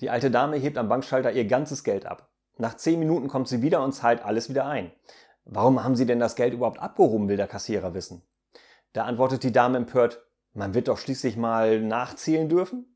Die alte Dame hebt am Bankschalter ihr ganzes Geld ab. Nach zehn Minuten kommt sie wieder und zahlt alles wieder ein. Warum haben Sie denn das Geld überhaupt abgehoben, will der Kassierer wissen. Da antwortet die Dame empört, man wird doch schließlich mal nachzählen dürfen.